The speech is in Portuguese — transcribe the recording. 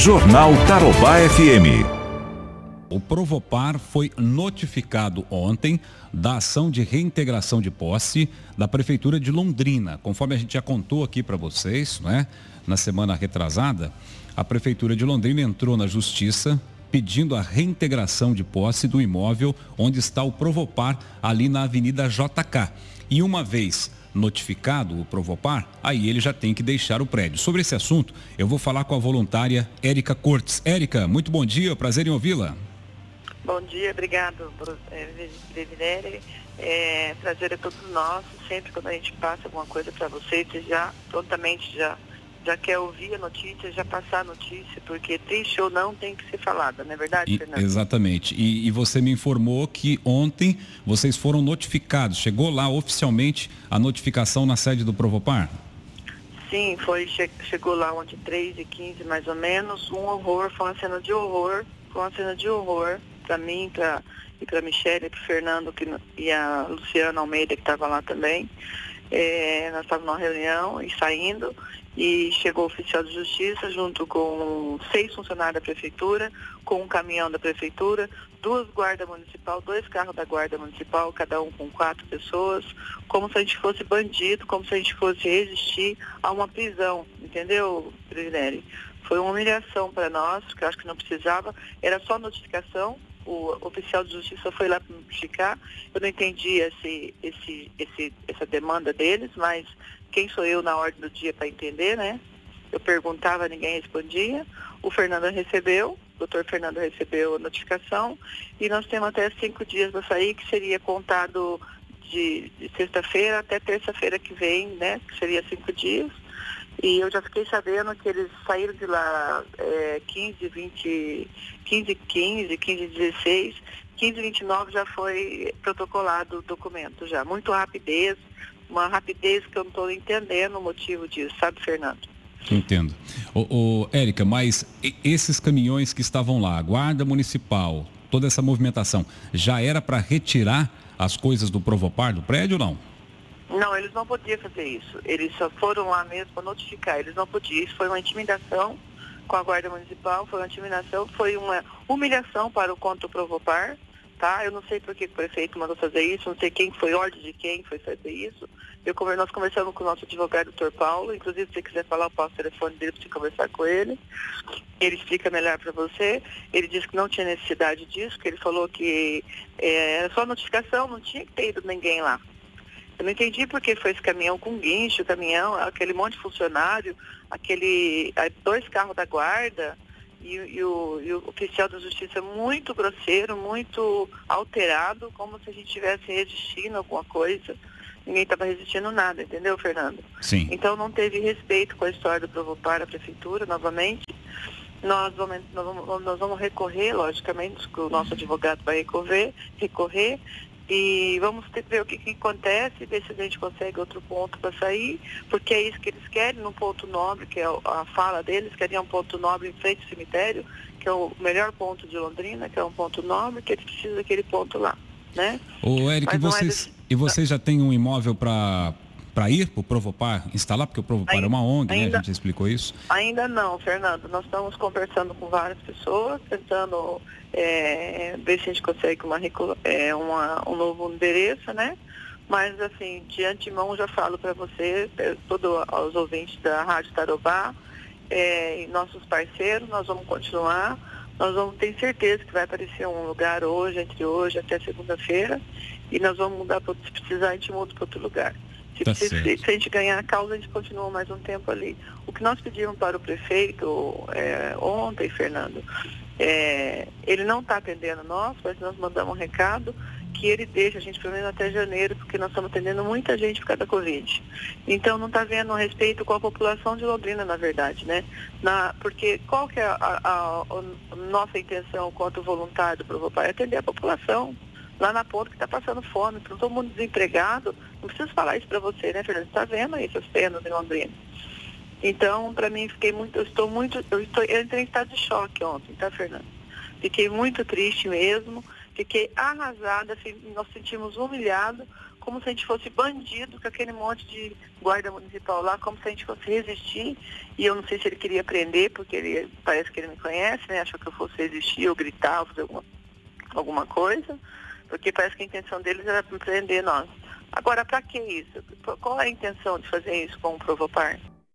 Jornal Tarobá FM. O Provopar foi notificado ontem da ação de reintegração de posse da Prefeitura de Londrina. Conforme a gente já contou aqui para vocês, né, na semana retrasada, a Prefeitura de Londrina entrou na Justiça pedindo a reintegração de posse do imóvel onde está o Provopar, ali na Avenida JK. E uma vez notificado o Provopar, aí ele já tem que deixar o prédio. Sobre esse assunto, eu vou falar com a voluntária Érica Cortes. Érica, muito bom dia, prazer em ouvi-la. Bom dia, obrigado, Devinere. É, prazer é todo nosso. Sempre quando a gente passa alguma coisa para vocês, você já prontamente já já quer ouvir a notícia, já passar a notícia, porque triste ou não tem que ser falada, não é verdade, Fernando? Exatamente. E, e, você me informou que ontem vocês foram notificados. Chegou lá oficialmente a notificação na sede do Provopar? Sim, foi, che chegou lá ontem 3 e 15 mais ou menos. Um horror, foi uma cena de horror, foi uma cena de horror para mim, pra, e para Michelle, para Fernando que, e a Luciana Almeida que estava lá também. É, nós estávamos numa reunião e saindo e chegou o oficial de justiça junto com seis funcionários da prefeitura, com um caminhão da prefeitura, duas guardas municipal, dois carros da guarda municipal, cada um com quatro pessoas, como se a gente fosse bandido, como se a gente fosse resistir a uma prisão, entendeu, Privilégio? Foi uma humilhação para nós, que eu acho que não precisava, era só notificação, o oficial de justiça foi lá notificar, eu não entendi esse, esse, esse, essa demanda deles, mas quem sou eu na ordem do dia para entender, né? Eu perguntava, ninguém respondia. O Fernando recebeu, o doutor Fernando recebeu a notificação e nós temos até cinco dias para sair, que seria contado de, de sexta-feira até terça-feira que vem, né? Que seria cinco dias. E eu já fiquei sabendo que eles saíram de lá é, 15, 20, 15, 15, 15, 16, 15, 29 já foi protocolado o documento já. Muito rapidez, uma rapidez que eu não estou entendendo o motivo disso, sabe, Fernando? Entendo. Ô, ô, Érica, mas esses caminhões que estavam lá, Guarda Municipal, toda essa movimentação, já era para retirar as coisas do Provopar do prédio ou não? Não, eles não podiam fazer isso. Eles só foram lá mesmo para notificar. Eles não podiam. Isso foi uma intimidação com a Guarda Municipal, foi uma intimidação, foi uma humilhação para o conto Provopar tá? Eu não sei por que o prefeito mandou fazer isso, não sei quem foi, ordem de quem foi fazer isso. Eu, nós conversamos com o nosso advogado, doutor Paulo, inclusive se você quiser falar, eu passo o telefone dele para você conversar com ele. Ele explica melhor para você. Ele disse que não tinha necessidade disso, que ele falou que é, era só notificação, não tinha que ter ido ninguém lá. Eu não entendi porque foi esse caminhão com guincho, caminhão, aquele monte de funcionário, aquele dois carros da guarda, e, e, o, e, o, oficial da justiça muito grosseiro, muito alterado, como se a gente estivesse resistindo a alguma coisa. Ninguém estava resistindo nada, entendeu, Fernando? Sim. Então não teve respeito com a história do Provopar, a prefeitura, novamente. Nós vamos, nós vamos, nós vamos recorrer, logicamente, que o nosso advogado vai recorrer, recorrer e vamos ter ver o que, que acontece, ver se a gente consegue outro ponto para sair, porque é isso que eles querem, num ponto nobre, que é a fala deles, queriam um ponto nobre em frente ao cemitério, que é o melhor ponto de Londrina, que é um ponto nobre, que eles precisam daquele ponto lá. Né? Ô, Eric, e vocês, é desse... e vocês já têm um imóvel para para ir para o Provopar instalar, porque o Provopar ainda, é uma ONG, ainda, né? A gente explicou isso. Ainda não, Fernando. Nós estamos conversando com várias pessoas, tentando é, ver se a gente consegue uma, é, uma, um novo endereço, né? Mas, assim, de antemão já falo para você, é, todos os ouvintes da Rádio Tarobá, é, e nossos parceiros, nós vamos continuar. Nós vamos ter certeza que vai aparecer um lugar hoje, entre hoje até segunda-feira, e nós vamos mudar, se precisar, a gente muda para outro lugar. Se, tá se, se, a gente ganhar a causa, a gente continua mais um tempo ali. O que nós pedimos para o prefeito é, ontem, Fernando, é, ele não está atendendo nós, mas nós mandamos um recado que ele deixa a gente pelo menos até janeiro, porque nós estamos atendendo muita gente por causa da Covid. Então não está vendo respeito com a população de Londrina, na verdade, né? Na, porque qual que é a, a, a nossa intenção quanto voluntário do Provopar? É atender a população lá na ponta que está passando fome, todo mundo desempregado. Não preciso falar isso para você, né, Fernando? Você está vendo aí essas penas em Londrina. Então, para mim, fiquei muito, eu estou muito, eu, estou, eu entrei em estado de choque ontem, tá, Fernando? Fiquei muito triste mesmo, fiquei arrasada, nós sentimos humilhados, como se a gente fosse bandido com aquele monte de guarda municipal lá, como se a gente fosse resistir. E eu não sei se ele queria prender, porque ele parece que ele me conhece, né? Achou que eu fosse resistir ou gritar ou fazer alguma, alguma coisa porque parece que a intenção deles era prender nós. Agora, para que isso? Qual é a intenção de fazer isso com o Provopar?